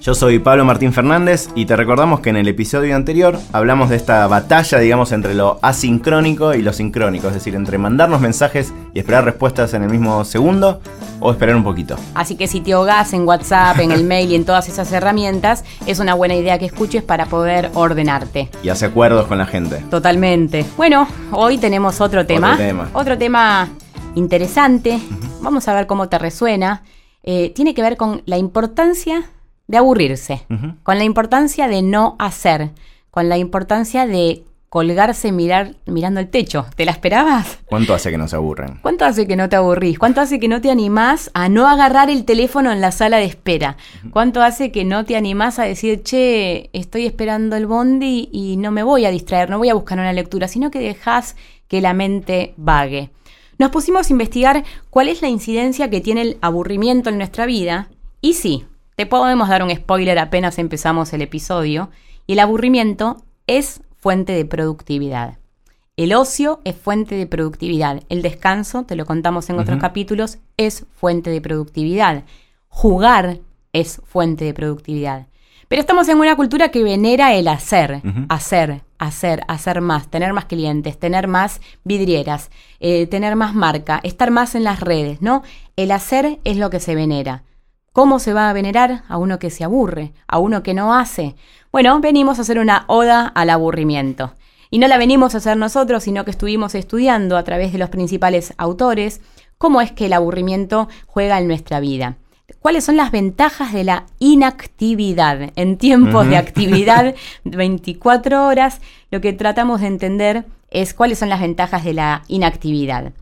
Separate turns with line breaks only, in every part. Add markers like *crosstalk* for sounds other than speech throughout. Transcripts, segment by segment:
Yo soy Pablo Martín Fernández y te recordamos que en el episodio anterior hablamos de esta batalla, digamos, entre lo asincrónico y lo sincrónico, es decir, entre mandarnos mensajes y esperar respuestas en el mismo segundo o esperar un poquito.
Así que si te ahogás en WhatsApp, en el *laughs* mail y en todas esas herramientas, es una buena idea que escuches para poder ordenarte.
Y hace acuerdos con la gente.
Totalmente. Bueno, hoy tenemos otro tema.
Otro tema.
Otro tema interesante. Vamos a ver cómo te resuena. Eh, tiene que ver con la importancia de aburrirse, con la importancia de no hacer, con la importancia de colgarse mirar, mirando el techo. ¿Te la esperabas?
¿Cuánto hace que nos aburren?
¿Cuánto hace que no te aburrís? ¿Cuánto hace que no te animás a no agarrar el teléfono en la sala de espera? ¿Cuánto hace que no te animás a decir, che, estoy esperando el bondi y no me voy a distraer, no voy a buscar una lectura, sino que dejás que la mente vague? Nos pusimos a investigar cuál es la incidencia que tiene el aburrimiento en nuestra vida y sí, te podemos dar un spoiler apenas empezamos el episodio, y el aburrimiento es fuente de productividad. El ocio es fuente de productividad. El descanso, te lo contamos en otros capítulos, es fuente de productividad. Jugar es fuente de productividad. Pero estamos en una cultura que venera el hacer, hacer, hacer, hacer más, tener más clientes, tener más vidrieras, eh, tener más marca, estar más en las redes, ¿no? El hacer es lo que se venera. ¿Cómo se va a venerar a uno que se aburre, a uno que no hace? Bueno, venimos a hacer una oda al aburrimiento. Y no la venimos a hacer nosotros, sino que estuvimos estudiando a través de los principales autores cómo es que el aburrimiento juega en nuestra vida. ¿Cuáles son las ventajas de la inactividad? En tiempos de actividad, *laughs* 24 horas, lo que tratamos de entender es cuáles son las ventajas de la inactividad.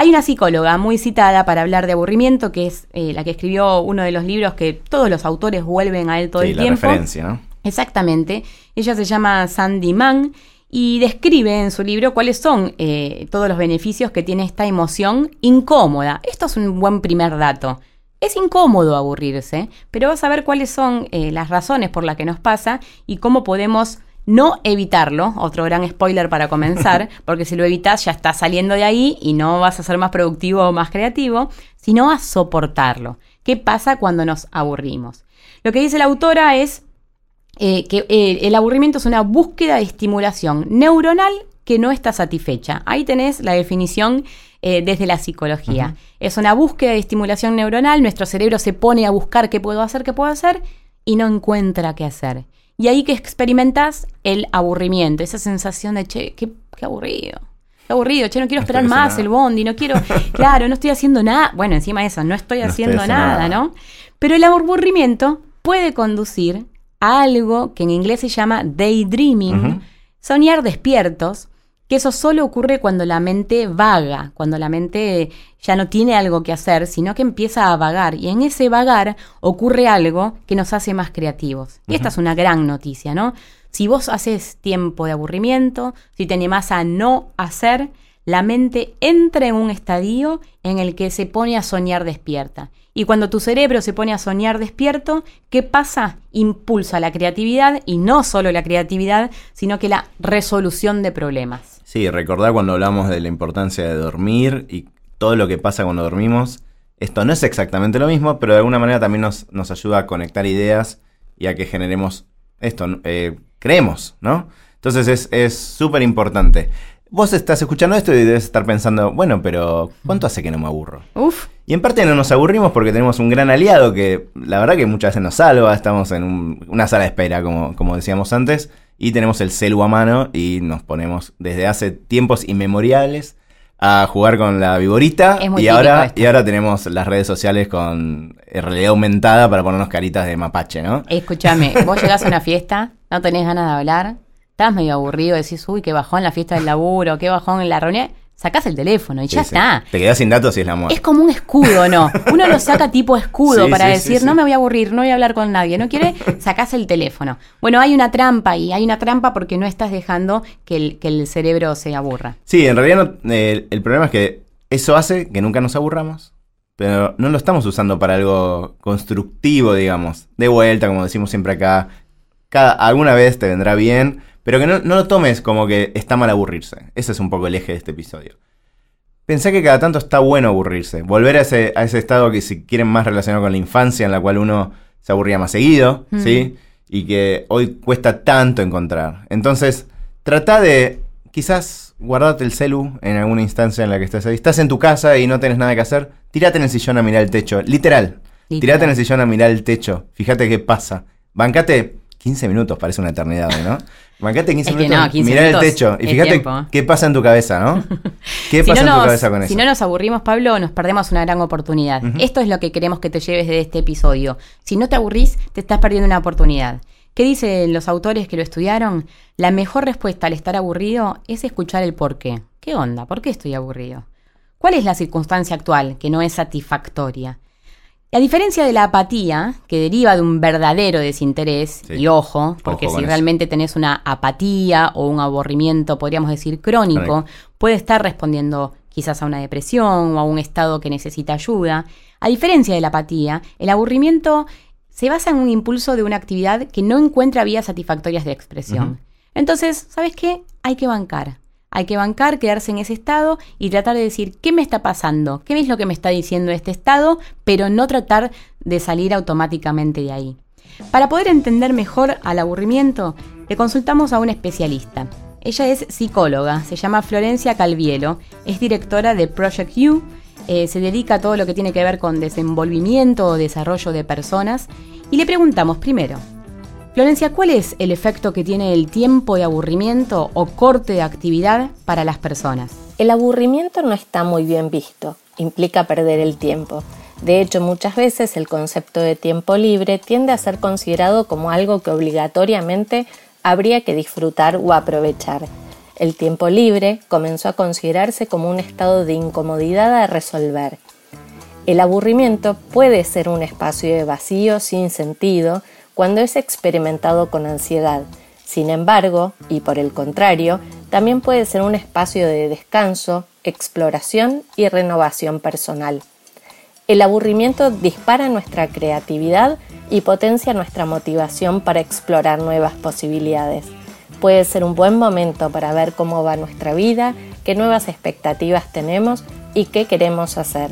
Hay una psicóloga muy citada para hablar de aburrimiento, que es eh, la que escribió uno de los libros que todos los autores vuelven a él todo
sí,
el
la
tiempo.
referencia, ¿no?
Exactamente. Ella se llama Sandy Mann y describe en su libro cuáles son eh, todos los beneficios que tiene esta emoción incómoda. Esto es un buen primer dato. Es incómodo aburrirse, pero vas a ver cuáles son eh, las razones por las que nos pasa y cómo podemos no evitarlo. Otro gran spoiler para comenzar, *laughs* porque si lo evitas ya estás saliendo de ahí y no vas a ser más productivo o más creativo, sino a soportarlo. ¿Qué pasa cuando nos aburrimos? Lo que dice la autora es eh, que eh, el aburrimiento es una búsqueda de estimulación neuronal que no está satisfecha. Ahí tenés la definición eh, desde la psicología. Es una búsqueda de estimulación neuronal, nuestro cerebro se pone a buscar qué puedo hacer, qué puedo hacer, y no encuentra qué hacer. Y ahí que experimentas el aburrimiento, esa sensación de, che, qué, qué aburrido. Qué aburrido, che, no quiero esperar más el bondi, no quiero, *laughs* claro, no estoy haciendo nada. Bueno, encima de eso, no estoy
No
haciendo nada,
nada.
¿no? Pero el aburrimiento puede conducir a algo que en inglés se llama daydreaming, soñar despiertos, que eso solo ocurre cuando la mente vaga, cuando la mente ya no tiene algo que hacer, sino que empieza a vagar. Y en ese vagar ocurre algo que nos hace más creativos. Y esta es una gran noticia, ¿no? Si vos haces tiempo de aburrimiento, si te animás a no hacer, la mente entra en un estadio en el que se pone a soñar despierta. Y cuando tu cerebro se pone a soñar despierto, ¿qué pasa? Impulsa la creatividad y no solo la creatividad, sino que la resolución de problemas.
Sí, recordar cuando hablamos de la importancia de dormir y todo lo que pasa cuando dormimos. Esto no es exactamente lo mismo, pero de alguna manera también nos, nos ayuda a conectar ideas y a que generemos esto, eh, creemos, ¿no? Entonces es- es súper importante. Vos estás escuchando esto y debes estar pensando, bueno, pero ¿cuánto hace que no me aburro?
Uf,
Y en parte no nos aburrimos porque tenemos un gran aliado que la verdad que muchas veces nos salva. Estamos en un- una sala de espera, como, como decíamos antes, y tenemos el celu a mano y nos ponemos desde hace tiempos inmemoriales a jugar con la viborita. Y, ahora,
esto.
y ahora tenemos las redes sociales con realidad aumentada para ponernos caritas de mapache, ¿no?
escúchame, vos llegás a una fiesta, no tenés ganas de hablar, estás medio aburrido, decís, uy, qué bajón la fiesta del laburo, qué bajón en la reunión, sacás el teléfono y
Sí,
ya
sí.
está.
Te quedas sin datos y es la
Es
muerte.
como un escudo, ¿no? Uno lo saca tipo escudo *laughs*
Sí,
para decir, no me voy a aburrir, no voy a hablar con nadie. ¿No quiere? *laughs* Sacás el teléfono. Bueno, hay una trampa y hay una trampa porque no estás dejando que el, que el cerebro se aburra.
Sí, en realidad no- eh, el problema es que eso hace que nunca nos aburramos, pero no lo estamos usando para algo constructivo, digamos. De vuelta, como decimos siempre acá, cada, alguna vez te vendrá bien, pero que no, no lo tomes como que está mal aburrirse. Ese es un poco el eje de este episodio. Pensé que cada tanto está bueno aburrirse, volver a ese, a ese estado que si quieren más relacionado con la infancia, en la cual uno se aburría más seguido,
Mm.
¿sí? Y que hoy cuesta tanto encontrar. Entonces, trata de quizás guardarte el celu en alguna instancia en la que estés ahí. Estás en tu casa y no tenés nada que hacer, tirate en el sillón a mirar el techo, literal.
Literal.
Tirate en el sillón a mirar el techo, fíjate qué pasa. Bancate 15 minutos, parece una eternidad, ¿no? Bancate 15
Es que
minutos,
no, 15
mirar el techo y fíjate
tiempo.
qué pasa en tu cabeza, ¿no? *laughs* ¿Qué
Si
pasa
no
en tu
nos-
cabeza con eso?
Si no nos aburrimos, Pablo, nos perdemos una gran oportunidad. Esto es lo que queremos que te lleves de este episodio. Si no te aburrís, te estás perdiendo una oportunidad. ¿Qué dicen los autores que lo estudiaron? La mejor respuesta al estar aburrido es escuchar el por qué. ¿Qué onda? ¿Por qué estoy aburrido? ¿Cuál es la circunstancia actual que no es satisfactoria? A diferencia de la apatía, que deriva de un verdadero desinterés,
Sí.
y ojo, porque
Ojo
si
eso.
realmente tenés una apatía o un aburrimiento, podríamos decir, crónico, puede estar respondiendo quizás a una depresión o a un estado que necesita ayuda. A diferencia de la apatía, el aburrimiento se basa en un impulso de una actividad que no encuentra vías satisfactorias de expresión. Entonces, ¿sabes qué? Hay que bancar. Hay que bancar, quedarse en ese estado y tratar de decir qué me está pasando, qué es lo que me está diciendo este estado, pero no tratar de salir automáticamente de ahí. Para poder entender mejor al aburrimiento, le consultamos a un especialista. Ella es psicóloga, se llama Florencia Calvielo, es directora de Project U, eh, se dedica a todo lo que tiene que ver con desenvolvimiento o desarrollo de personas y le preguntamos primero, Florencia, ¿cuál es el efecto que tiene el tiempo de aburrimiento o corte de actividad para las personas?
El aburrimiento no está muy bien visto, implica perder el tiempo. De hecho, muchas veces el concepto de tiempo libre tiende a ser considerado como algo que obligatoriamente habría que disfrutar o aprovechar. El tiempo libre comenzó a considerarse como un estado de incomodidad a resolver. El aburrimiento puede ser un espacio de vacío sin sentido cuando es experimentado con ansiedad. Sin embargo, y por el contrario, también puede ser un espacio de descanso, exploración y renovación personal. El aburrimiento dispara nuestra creatividad y potencia nuestra motivación para explorar nuevas posibilidades. Puede ser un buen momento para ver cómo va nuestra vida, qué nuevas expectativas tenemos y qué queremos hacer.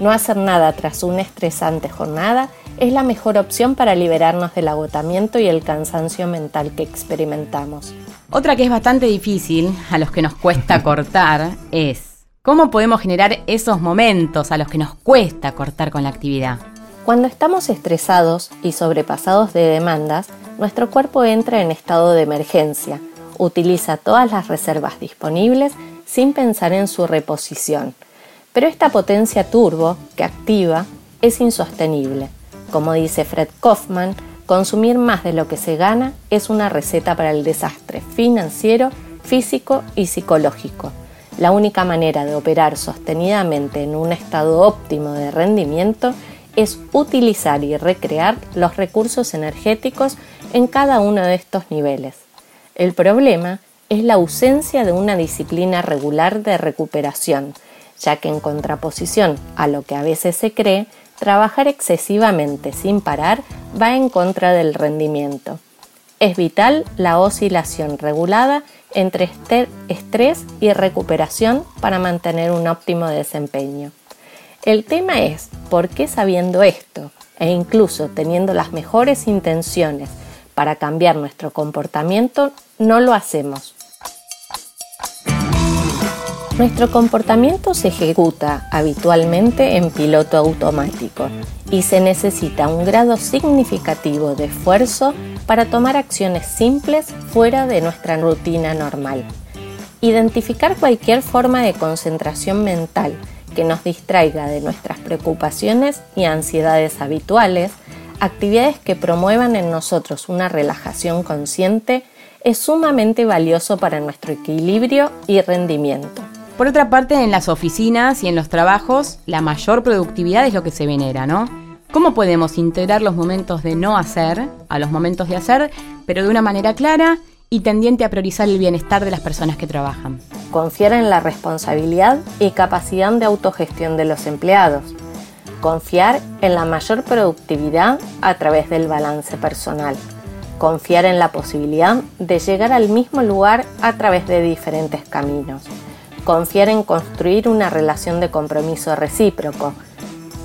No hacer nada tras una estresante jornada es la mejor opción para liberarnos del agotamiento y el cansancio mental que experimentamos.
Otra que es bastante difícil, a los que nos cuesta *laughs* cortar, es cómo podemos generar esos momentos a los que nos cuesta cortar con la actividad.
Cuando estamos estresados y sobrepasados de demandas, nuestro cuerpo entra en estado de emergencia, utiliza todas las reservas disponibles sin pensar en su reposición. Pero esta potencia turbo que activa es insostenible. Como dice Fred Kaufman, consumir más de lo que se gana es una receta para el desastre financiero, físico y psicológico. La única manera de operar sostenidamente en un estado óptimo de rendimiento es utilizar y recrear los recursos energéticos en cada uno de estos niveles. El problema es la ausencia de una disciplina regular de recuperación, ya que en contraposición a lo que a veces se cree, trabajar excesivamente sin parar va en contra del rendimiento. Es vital la oscilación regulada entre estrés y recuperación para mantener un óptimo desempeño. El tema es por qué sabiendo esto e incluso teniendo las mejores intenciones para cambiar nuestro comportamiento, no lo hacemos. Nuestro comportamiento se ejecuta habitualmente en piloto automático y se necesita un grado significativo de esfuerzo para tomar acciones simples fuera de nuestra rutina normal. Identificar cualquier forma de concentración mental que nos distraiga de nuestras preocupaciones y ansiedades habituales, actividades que promuevan en nosotros una relajación consciente, es sumamente valioso para nuestro equilibrio y rendimiento.
Por otra parte, en las oficinas y en los trabajos, la mayor productividad es lo que se venera, ¿no? ¿Cómo podemos integrar los momentos de no hacer a los momentos de hacer, pero de una manera clara y tendiente a priorizar el bienestar de las personas que trabajan?
Confiar en la responsabilidad y capacidad de autogestión de los empleados. Confiar en la mayor productividad a través del balance personal. Confiar en la posibilidad de llegar al mismo lugar a través de diferentes caminos. Confiar en construir una relación de compromiso recíproco.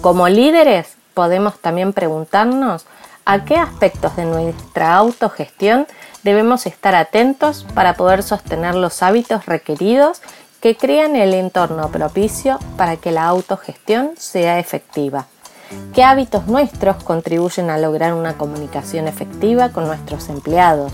Como líderes podemos también preguntarnos a qué aspectos de nuestra autogestión debemos estar atentos para poder sostener los hábitos requeridos que crean el entorno propicio para que la autogestión sea efectiva. ¿Qué hábitos nuestros contribuyen a lograr una comunicación efectiva con nuestros empleados?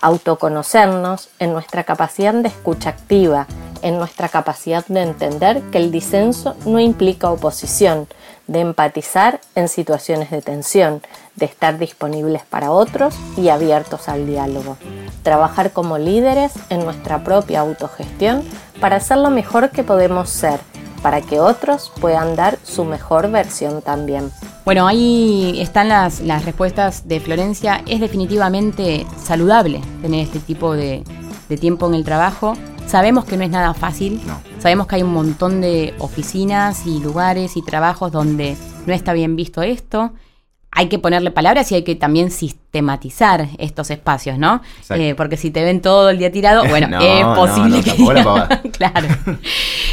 Autoconocernos en nuestra capacidad de escucha activa, en nuestra capacidad de entender que el disenso no implica oposición, de empatizar en situaciones de tensión, de estar disponibles para otros y abiertos al diálogo. Trabajar como líderes en nuestra propia autogestión para ser lo mejor que podemos ser, para que otros puedan dar su mejor versión también.
Bueno, ahí están las, las respuestas de Florencia. Es definitivamente saludable tener este tipo de, de tiempo en el trabajo. Sabemos que no es nada fácil. Sabemos que hay un montón de oficinas y lugares y trabajos donde no está bien visto esto. Hay que ponerle palabras y hay que también sistematizar estos espacios, ¿no? Eh, porque si te ven todo el día tirado, *laughs* bueno, es posible que... *laughs* claro.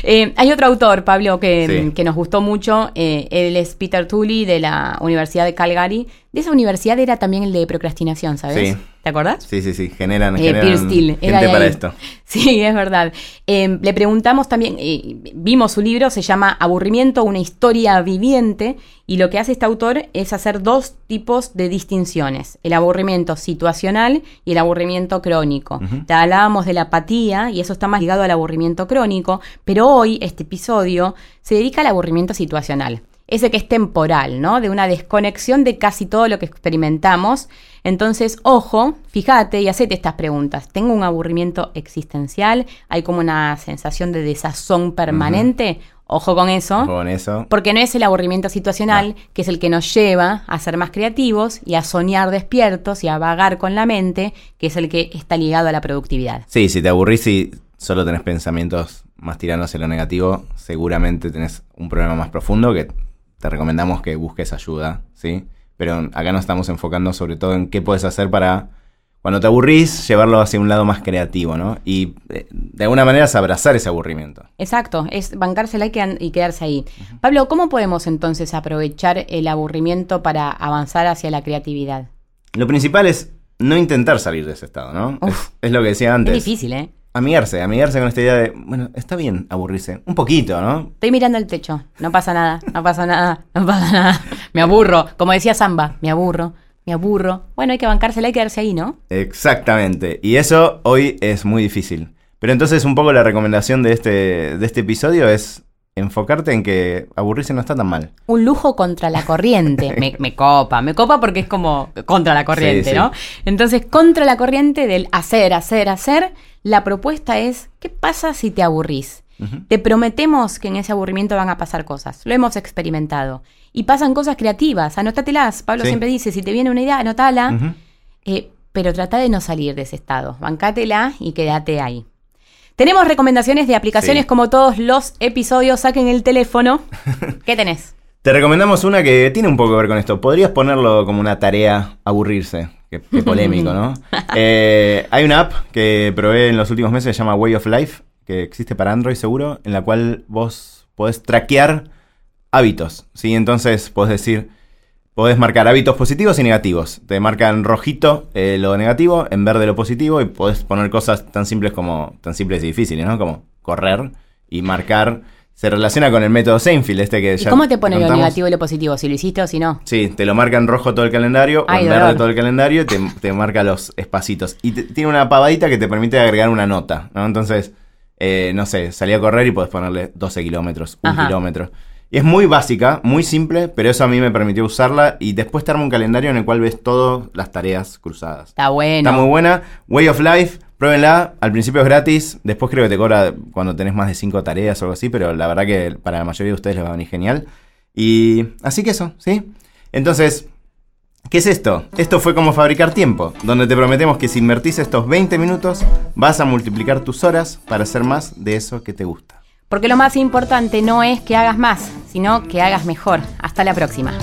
Eh, hay otro autor, Pablo, que, nos gustó mucho. Eh, él es Peter Tully de la Universidad de Calgary. De esa universidad era también el de procrastinación, ¿sabes?
Sí.
¿Te acordás?
Sí, sí, sí, generan, generan gente para esto. *laughs*
Sí, es verdad. Le preguntamos también, vimos su libro, se llama Aburrimiento, una historia viviente, y lo que hace este autor es hacer dos tipos de distinciones, el aburrimiento situacional y el aburrimiento crónico. Ya hablábamos de la apatía, y eso está más ligado al aburrimiento crónico, pero hoy este episodio se dedica al aburrimiento situacional ese que es temporal, ¿no? De una desconexión de casi todo lo que experimentamos. Entonces, ojo, fíjate y hacete estas preguntas. ¿Tengo un aburrimiento existencial? ¿Hay como una sensación de desazón permanente? Ojo con eso.
Ojo con eso.
Porque no es el aburrimiento situacional que es el que nos lleva a ser más creativos y a soñar despiertos y a vagar con la mente, que es el que está ligado a la productividad.
Sí, si te aburrís y solo tenés pensamientos más tiranos en lo negativo, seguramente tenés un problema más profundo que te recomendamos que busques ayuda, ¿sí? Pero acá nos estamos enfocando sobre todo en qué puedes hacer para, cuando te aburrís, llevarlo hacia un lado más creativo, ¿no? Y eh, de alguna manera es abrazar ese aburrimiento.
Exacto, es bancársela y, quedarse ahí. Pablo, ¿cómo podemos entonces aprovechar el aburrimiento para avanzar hacia la creatividad?
Lo principal es no intentar salir de ese estado, ¿no? Es, es, lo que decía antes.
Es difícil, ¿eh?
Amigarse, amigarse con esta idea de, bueno, está bien aburrirse, un poquito, ¿no?
Estoy mirando el techo, no pasa nada, no pasa nada, no pasa nada. Me aburro, como decía Samba, me aburro, me aburro. Bueno, hay que bancársela y quedarse ahí, ¿no?
Exactamente, y eso hoy es muy difícil. Pero entonces un poco la recomendación de este, de este episodio es enfocarte en que aburrirse no está tan mal.
Un lujo contra la corriente. *laughs* me, copa, me copa porque es como contra la corriente, ¿no? Entonces, contra la corriente del hacer, hacer, hacer, la propuesta es, ¿qué pasa si te aburrís? Te prometemos que en ese aburrimiento van a pasar cosas. Lo hemos experimentado. Y pasan cosas creativas. Anótatelas. Pablo siempre dice, si te viene una idea, anótala. Eh, pero trata de no salir de ese estado. Bancátela y quédate ahí. Tenemos recomendaciones de aplicaciones como todos los episodios. Saquen el teléfono. *laughs* ¿Qué tenés?
Te recomendamos una que tiene un poco que ver con esto. Podrías ponerlo como una tarea aburrirse. Qué, polémico, ¿no? *laughs* Eh, hay una app que probé en los últimos meses, se llama Way of Life, que existe para Android seguro, en la cual vos podés traquear hábitos, ¿sí? Entonces podés decir, podés marcar hábitos positivos y negativos. Te marca en rojito eh, lo negativo, en verde lo positivo, y podés poner cosas tan simples como, tan simples y difíciles, ¿no? Como correr y marcar se relaciona con el método Seinfeld, este que
¿Y ¿Cómo te pone lo negativo y lo positivo? ¿Si lo hiciste o si no?
Sí, te lo marca en rojo todo el calendario, o en verde todo el calendario, y te, marca los espacitos. Y tiene una pavadita que te permite agregar una nota, ¿no? Entonces, eh, no sé, salí a correr y puedes ponerle 12 kilómetros, un kilómetro. Y es muy básica, muy simple, pero eso a mí me permitió usarla y después te arma un calendario en el cual ves todas las tareas cruzadas.
Está bueno.
Está muy buena. Way of Life Pruébenla, al principio es gratis, después creo que te cobra cuando tenés más de 5 tareas o algo así, pero la verdad que para la mayoría de ustedes les va a venir genial. Y así que eso, ¿sí? Entonces, ¿qué es esto? Esto fue como fabricar tiempo, donde te prometemos que si invertís estos 20 minutos, vas a multiplicar tus horas para hacer más de eso que te gusta.
Porque lo más importante no es que hagas más, sino que hagas mejor. Hasta la próxima.